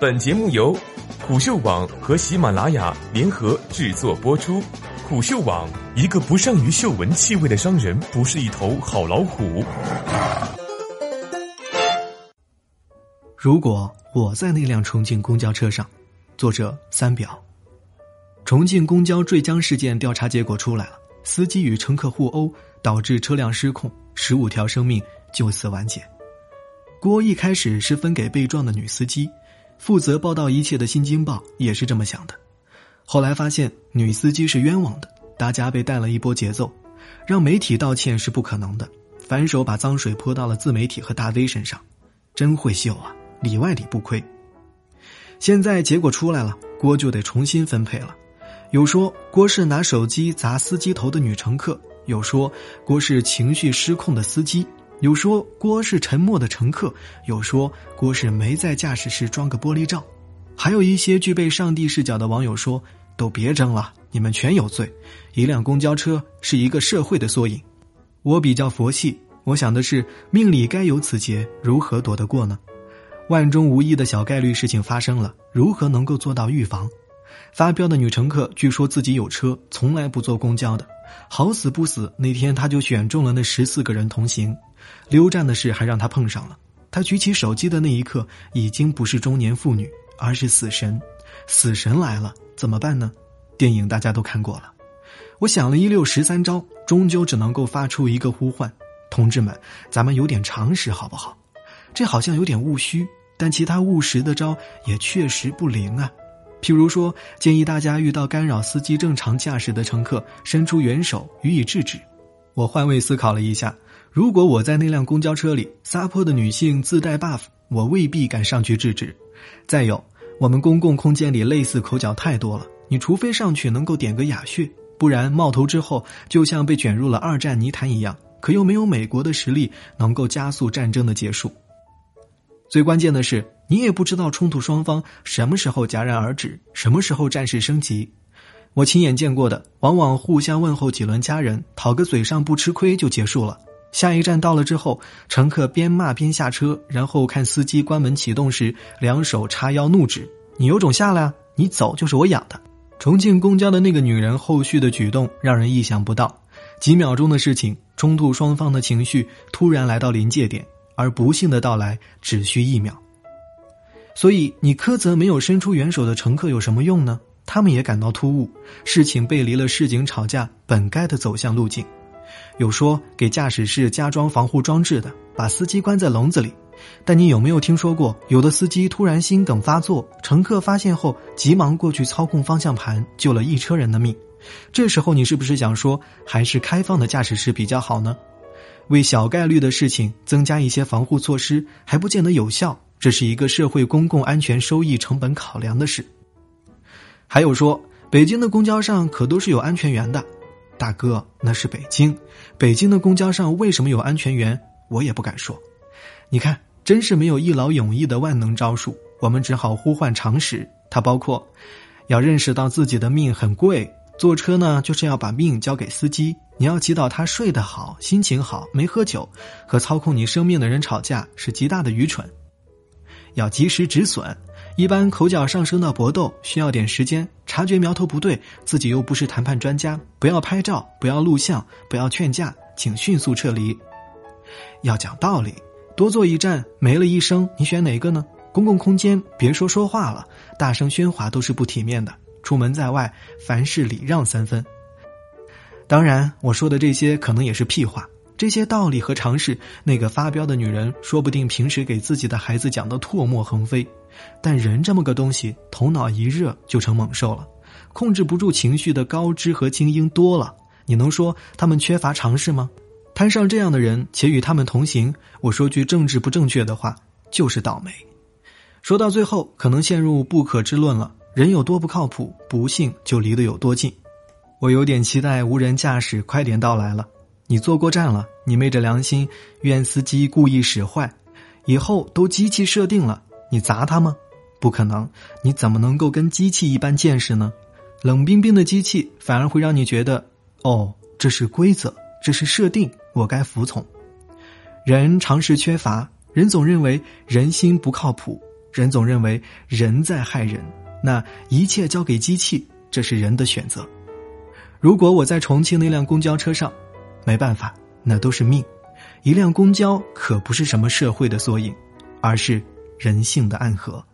本节目由虎嗅网和喜马拉雅联合制作播出。虎嗅网：一个不善于嗅闻气味的商人，不是一头好老虎。如果我在那辆重庆公交车上，作者三表。重庆公交坠江事件调查结果出来了，司机与乘客互殴，导致车辆失控，十五条生命就此完结。锅一开始是分给被撞的女司机。负责报道一切的《新京报》也是这么想的，后来发现女司机是冤枉的，大家被带了一波节奏，让媒体道歉是不可能的，反手把脏水泼到了自媒体和大 V 身上，真会秀啊，里外里不亏。现在结果出来了，锅就得重新分配了，有说郭是拿手机砸司机头的女乘客，有说郭是情绪失控的司机。有说郭是沉默的乘客，有说郭是没在驾驶室装个玻璃罩，还有一些具备上帝视角的网友说：“都别争了，你们全有罪。一辆公交车是一个社会的缩影。”我比较佛系，我想的是命里该有此劫，如何躲得过呢？万中无一的小概率事情发生了，如何能够做到预防？发飙的女乘客据说自己有车，从来不坐公交的，好死不死那天她就选中了那十四个人同行。溜站的事还让他碰上了。他举起手机的那一刻，已经不是中年妇女，而是死神。死神来了，怎么办呢？电影大家都看过了。我想了一溜十三招，终究只能够发出一个呼唤：同志们，咱们有点常识好不好？这好像有点务虚，但其他务实的招也确实不灵啊。譬如说，建议大家遇到干扰司机正常驾驶的乘客，伸出援手予以制止。我换位思考了一下。如果我在那辆公交车里，撒泼的女性自带 buff，我未必敢上去制止。再有，我们公共空间里类似口角太多了，你除非上去能够点个哑穴，不然冒头之后就像被卷入了二战泥潭一样，可又没有美国的实力能够加速战争的结束。最关键的是，你也不知道冲突双方什么时候戛然而止，什么时候战事升级。我亲眼见过的，往往互相问候几轮家人，讨个嘴上不吃亏就结束了。下一站到了之后，乘客边骂边下车，然后看司机关门启动时，两手叉腰怒指：“你有种下来啊！你走就是我养的。”重庆公交的那个女人后续的举动让人意想不到，几秒钟的事情，冲突双方的情绪突然来到临界点，而不幸的到来只需一秒。所以你苛责没有伸出援手的乘客有什么用呢？他们也感到突兀，事情背离了市井吵架本该的走向路径。有说给驾驶室加装防护装置的，把司机关在笼子里。但你有没有听说过，有的司机突然心梗发作，乘客发现后急忙过去操控方向盘，救了一车人的命？这时候你是不是想说，还是开放的驾驶室比较好呢？为小概率的事情增加一些防护措施，还不见得有效。这是一个社会公共安全收益成本考量的事。还有说，北京的公交上可都是有安全员的。大哥，那是北京，北京的公交上为什么有安全员？我也不敢说。你看，真是没有一劳永逸的万能招数，我们只好呼唤常识。它包括，要认识到自己的命很贵，坐车呢就是要把命交给司机。你要祈祷他睡得好，心情好，没喝酒。和操控你生命的人吵架是极大的愚蠢。要及时止损。一般口角上升到搏斗需要点时间，察觉苗头不对，自己又不是谈判专家，不要拍照，不要录像，不要劝架，请迅速撤离。要讲道理，多坐一站没了一生，你选哪个呢？公共空间别说说话了，大声喧哗都是不体面的。出门在外，凡事礼让三分。当然，我说的这些可能也是屁话。这些道理和常识，那个发飙的女人说不定平时给自己的孩子讲的唾沫横飞。但人这么个东西，头脑一热就成猛兽了，控制不住情绪的高知和精英多了。你能说他们缺乏常识吗？摊上这样的人，且与他们同行，我说句政治不正确的话，就是倒霉。说到最后，可能陷入不可知论了。人有多不靠谱，不幸就离得有多近。我有点期待无人驾驶快点到来了。你坐过站了，你昧着良心怨司机故意使坏，以后都机器设定了。你砸他吗？不可能！你怎么能够跟机器一般见识呢？冷冰冰的机器反而会让你觉得，哦，这是规则，这是设定，我该服从。人常识缺乏，人总认为人心不靠谱，人总认为人在害人，那一切交给机器，这是人的选择。如果我在重庆那辆公交车上，没办法，那都是命。一辆公交可不是什么社会的缩影，而是人性的暗河。